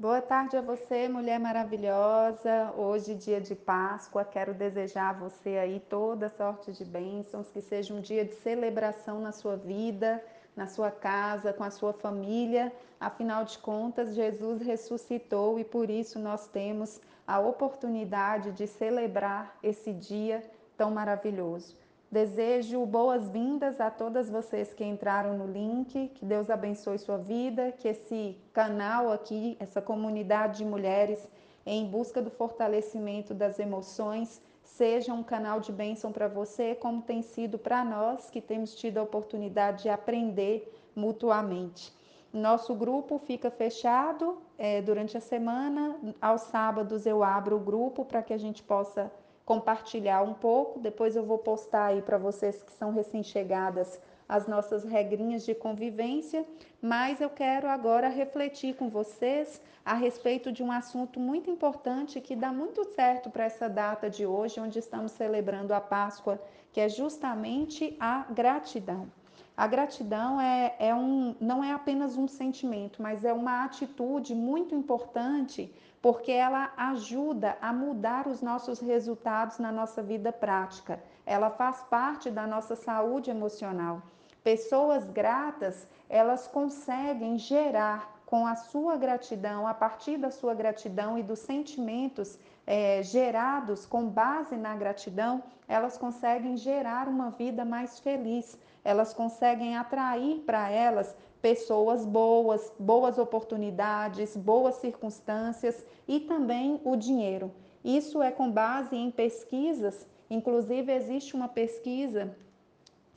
Boa tarde a você, mulher maravilhosa. Hoje, dia de Páscoa, quero desejar a você aí toda sorte de bênçãos, que seja um dia de celebração na sua vida, na sua casa, com a sua família. Afinal de contas, Jesus ressuscitou e por isso nós temos a oportunidade de celebrar esse dia tão maravilhoso. Desejo boas-vindas a todas vocês que entraram no link, que Deus abençoe sua vida, que esse canal aqui, essa comunidade de mulheres em busca do fortalecimento das emoções, seja um canal de bênção para você, como tem sido para nós que temos tido a oportunidade de aprender mutuamente. Nosso grupo fica fechado é, durante a semana, aos sábados eu abro o grupo para que a gente possa compartilhar um pouco. Depois eu vou postar aí para vocês que são recém-chegadas as nossas regrinhas de convivência, mas eu quero agora refletir com vocês a respeito de um assunto muito importante que dá muito certo para essa data de hoje, onde estamos celebrando a Páscoa, que é justamente a gratidão. A gratidão é, é um, não é apenas um sentimento, mas é uma atitude muito importante porque ela ajuda a mudar os nossos resultados na nossa vida prática. Ela faz parte da nossa saúde emocional. Pessoas gratas, elas conseguem gerar com a sua gratidão, a partir da sua gratidão e dos sentimentos é, gerados com base na gratidão, elas conseguem gerar uma vida mais feliz, elas conseguem atrair para elas pessoas boas, boas oportunidades, boas circunstâncias e também o dinheiro. Isso é com base em pesquisas, inclusive existe uma pesquisa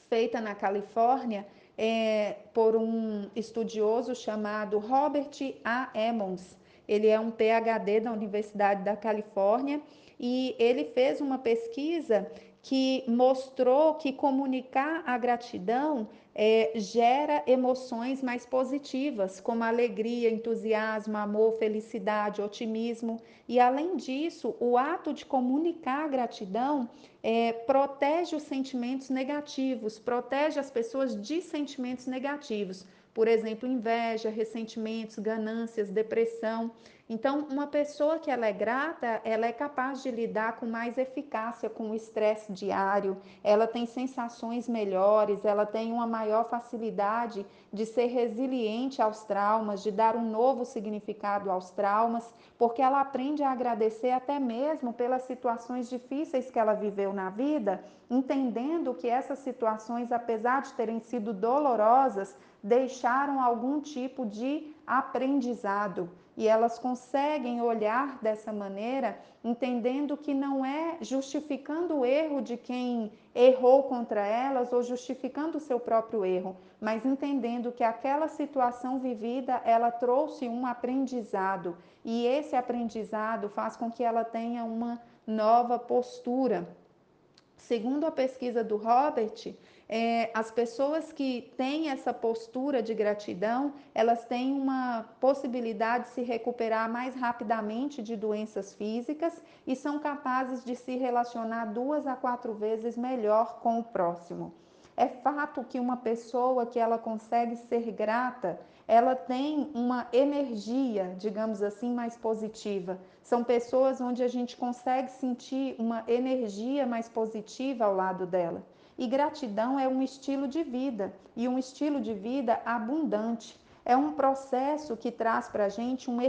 feita na Califórnia é, por um estudioso chamado Robert A. Emmons. Ele é um PhD da Universidade da Califórnia e ele fez uma pesquisa que mostrou que comunicar a gratidão é, gera emoções mais positivas, como alegria, entusiasmo, amor, felicidade, otimismo. E além disso, o ato de comunicar a gratidão é, protege os sentimentos negativos, protege as pessoas de sentimentos negativos. Por exemplo, inveja, ressentimentos, ganâncias, depressão. Então, uma pessoa que ela é grata, ela é capaz de lidar com mais eficácia com o estresse diário, ela tem sensações melhores, ela tem uma maior facilidade de ser resiliente aos traumas, de dar um novo significado aos traumas, porque ela aprende a agradecer até mesmo pelas situações difíceis que ela viveu na vida, entendendo que essas situações, apesar de terem sido dolorosas, deixaram algum tipo de aprendizado e elas conseguem olhar dessa maneira, entendendo que não é justificando o erro de quem errou contra elas ou justificando o seu próprio erro, mas entendendo que aquela situação vivida ela trouxe um aprendizado e esse aprendizado faz com que ela tenha uma nova postura. Segundo a pesquisa do Robert, é, as pessoas que têm essa postura de gratidão, elas têm uma possibilidade de se recuperar mais rapidamente de doenças físicas e são capazes de se relacionar duas a quatro vezes melhor com o próximo. É fato que uma pessoa que ela consegue ser grata, ela tem uma energia, digamos assim, mais positiva. São pessoas onde a gente consegue sentir uma energia mais positiva ao lado dela. E gratidão é um estilo de vida e um estilo de vida abundante. É um processo que traz para a gente um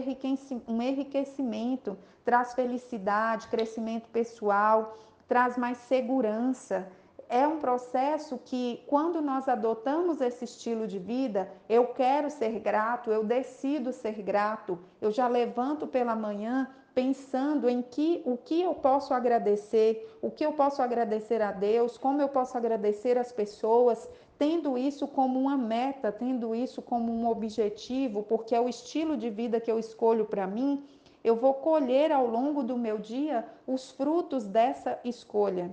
enriquecimento, traz felicidade, crescimento pessoal, traz mais segurança. É um processo que, quando nós adotamos esse estilo de vida, eu quero ser grato, eu decido ser grato, eu já levanto pela manhã pensando em que o que eu posso agradecer, o que eu posso agradecer a Deus, como eu posso agradecer as pessoas, tendo isso como uma meta, tendo isso como um objetivo, porque é o estilo de vida que eu escolho para mim, eu vou colher ao longo do meu dia os frutos dessa escolha.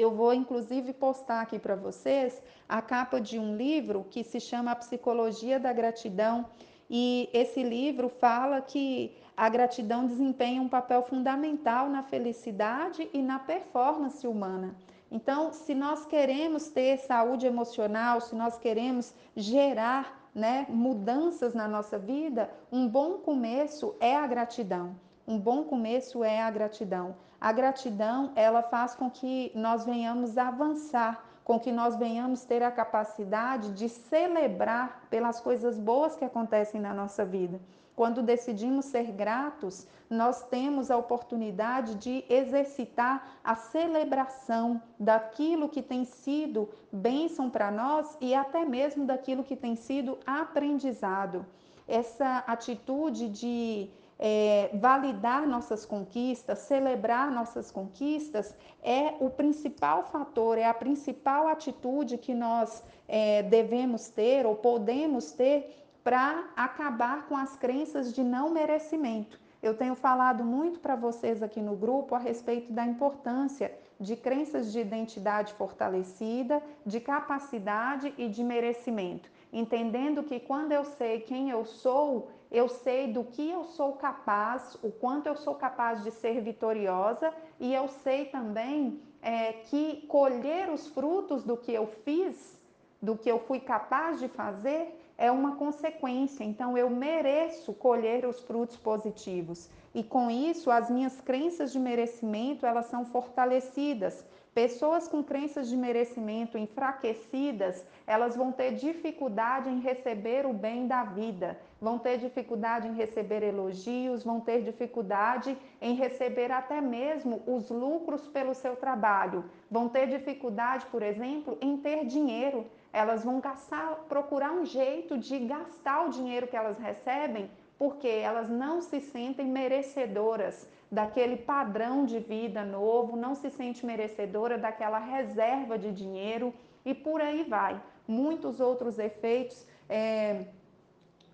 Eu vou inclusive postar aqui para vocês a capa de um livro que se chama A Psicologia da Gratidão. E esse livro fala que a gratidão desempenha um papel fundamental na felicidade e na performance humana. Então, se nós queremos ter saúde emocional, se nós queremos gerar né, mudanças na nossa vida, um bom começo é a gratidão. Um bom começo é a gratidão. A gratidão, ela faz com que nós venhamos avançar, com que nós venhamos ter a capacidade de celebrar pelas coisas boas que acontecem na nossa vida. Quando decidimos ser gratos, nós temos a oportunidade de exercitar a celebração daquilo que tem sido bênção para nós e até mesmo daquilo que tem sido aprendizado. Essa atitude de é, validar nossas conquistas, celebrar nossas conquistas, é o principal fator, é a principal atitude que nós é, devemos ter ou podemos ter para acabar com as crenças de não merecimento. Eu tenho falado muito para vocês aqui no grupo a respeito da importância de crenças de identidade fortalecida, de capacidade e de merecimento. Entendendo que quando eu sei quem eu sou, eu sei do que eu sou capaz, o quanto eu sou capaz de ser vitoriosa e eu sei também é, que colher os frutos do que eu fiz, do que eu fui capaz de fazer, é uma consequência. Então eu mereço colher os frutos positivos. E com isso, as minhas crenças de merecimento, elas são fortalecidas. Pessoas com crenças de merecimento enfraquecidas, elas vão ter dificuldade em receber o bem da vida, vão ter dificuldade em receber elogios, vão ter dificuldade em receber até mesmo os lucros pelo seu trabalho, vão ter dificuldade, por exemplo, em ter dinheiro. Elas vão gastar, procurar um jeito de gastar o dinheiro que elas recebem, porque elas não se sentem merecedoras daquele padrão de vida novo, não se sente merecedora daquela reserva de dinheiro e por aí vai. Muitos outros efeitos é,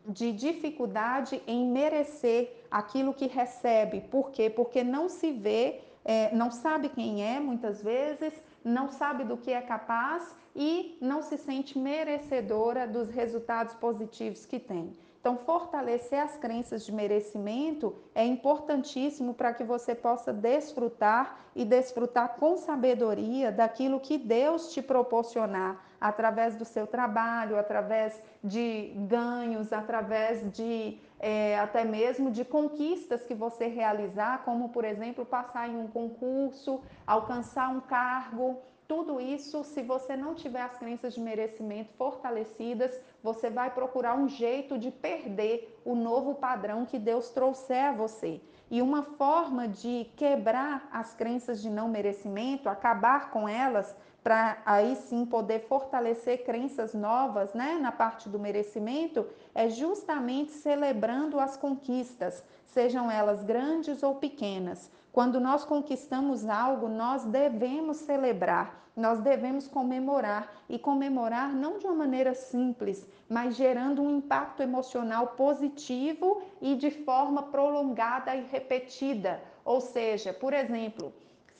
de dificuldade em merecer aquilo que recebe. Por quê? Porque não se vê, é, não sabe quem é muitas vezes, não sabe do que é capaz e não se sente merecedora dos resultados positivos que tem. Então, fortalecer as crenças de merecimento é importantíssimo para que você possa desfrutar e desfrutar com sabedoria daquilo que Deus te proporcionar através do seu trabalho, através de ganhos, através de é, até mesmo de conquistas que você realizar, como por exemplo passar em um concurso, alcançar um cargo. Tudo isso, se você não tiver as crenças de merecimento fortalecidas, você vai procurar um jeito de perder o novo padrão que Deus trouxer a você. E uma forma de quebrar as crenças de não merecimento, acabar com elas, para aí sim poder fortalecer crenças novas, né, na parte do merecimento, é justamente celebrando as conquistas, sejam elas grandes ou pequenas. Quando nós conquistamos algo, nós devemos celebrar, nós devemos comemorar e comemorar não de uma maneira simples, mas gerando um impacto emocional positivo e de forma prolongada e repetida. Ou seja, por exemplo,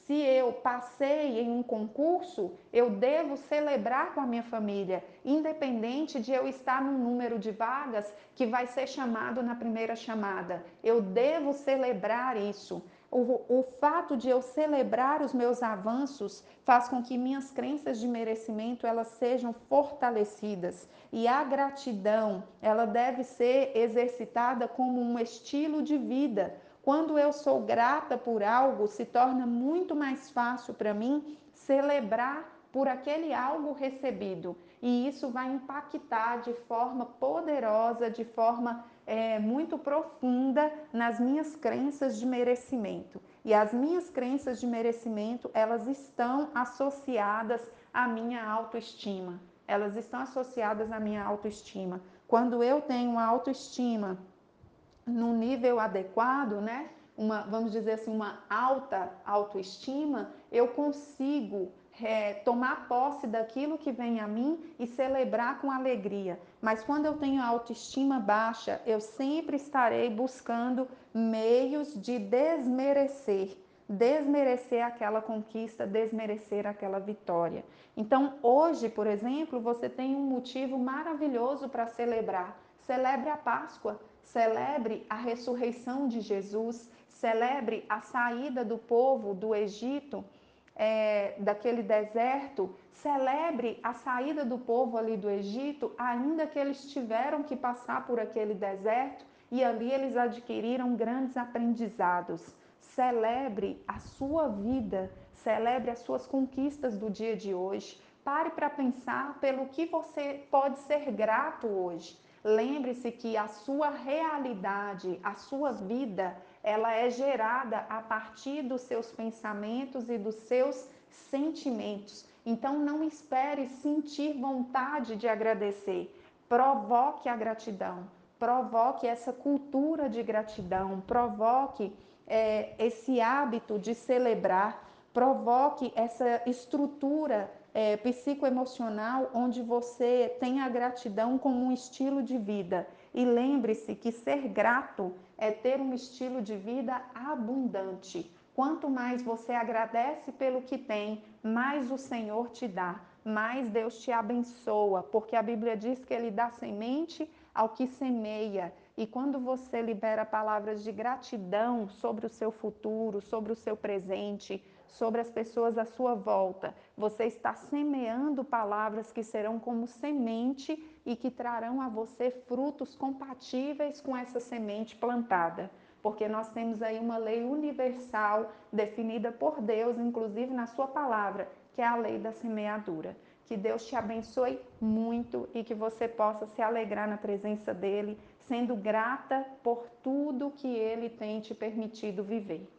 se eu passei em um concurso, eu devo celebrar com a minha família, independente de eu estar no número de vagas que vai ser chamado na primeira chamada. Eu devo celebrar isso. O, o fato de eu celebrar os meus avanços faz com que minhas crenças de merecimento elas sejam fortalecidas e a gratidão ela deve ser exercitada como um estilo de vida. Quando eu sou grata por algo, se torna muito mais fácil para mim celebrar por aquele algo recebido e isso vai impactar de forma poderosa, de forma é, muito profunda nas minhas crenças de merecimento. E as minhas crenças de merecimento, elas estão associadas à minha autoestima. Elas estão associadas à minha autoestima. Quando eu tenho uma autoestima num nível adequado, né? Uma, vamos dizer assim, uma alta autoestima, eu consigo é, tomar posse daquilo que vem a mim e celebrar com alegria. Mas quando eu tenho autoestima baixa, eu sempre estarei buscando meios de desmerecer, desmerecer aquela conquista, desmerecer aquela vitória. Então, hoje, por exemplo, você tem um motivo maravilhoso para celebrar. Celebre a Páscoa, celebre a ressurreição de Jesus, celebre a saída do povo do Egito é, daquele deserto, celebre a saída do povo ali do Egito, ainda que eles tiveram que passar por aquele deserto e ali eles adquiriram grandes aprendizados. Celebre a sua vida, celebre as suas conquistas do dia de hoje. Pare para pensar pelo que você pode ser grato hoje. Lembre-se que a sua realidade, a sua vida, ela é gerada a partir dos seus pensamentos e dos seus sentimentos. Então não espere sentir vontade de agradecer. Provoque a gratidão, provoque essa cultura de gratidão, provoque é, esse hábito de celebrar, provoque essa estrutura é, psicoemocional onde você tem a gratidão como um estilo de vida. E lembre-se que ser grato é ter um estilo de vida abundante. Quanto mais você agradece pelo que tem, mais o Senhor te dá, mais Deus te abençoa, porque a Bíblia diz que Ele dá semente ao que semeia. E quando você libera palavras de gratidão sobre o seu futuro, sobre o seu presente, sobre as pessoas à sua volta, você está semeando palavras que serão como semente e que trarão a você frutos compatíveis com essa semente plantada. Porque nós temos aí uma lei universal definida por Deus, inclusive na Sua palavra, que é a lei da semeadura. Que Deus te abençoe muito e que você possa se alegrar na presença dEle, sendo grata por tudo que Ele tem te permitido viver.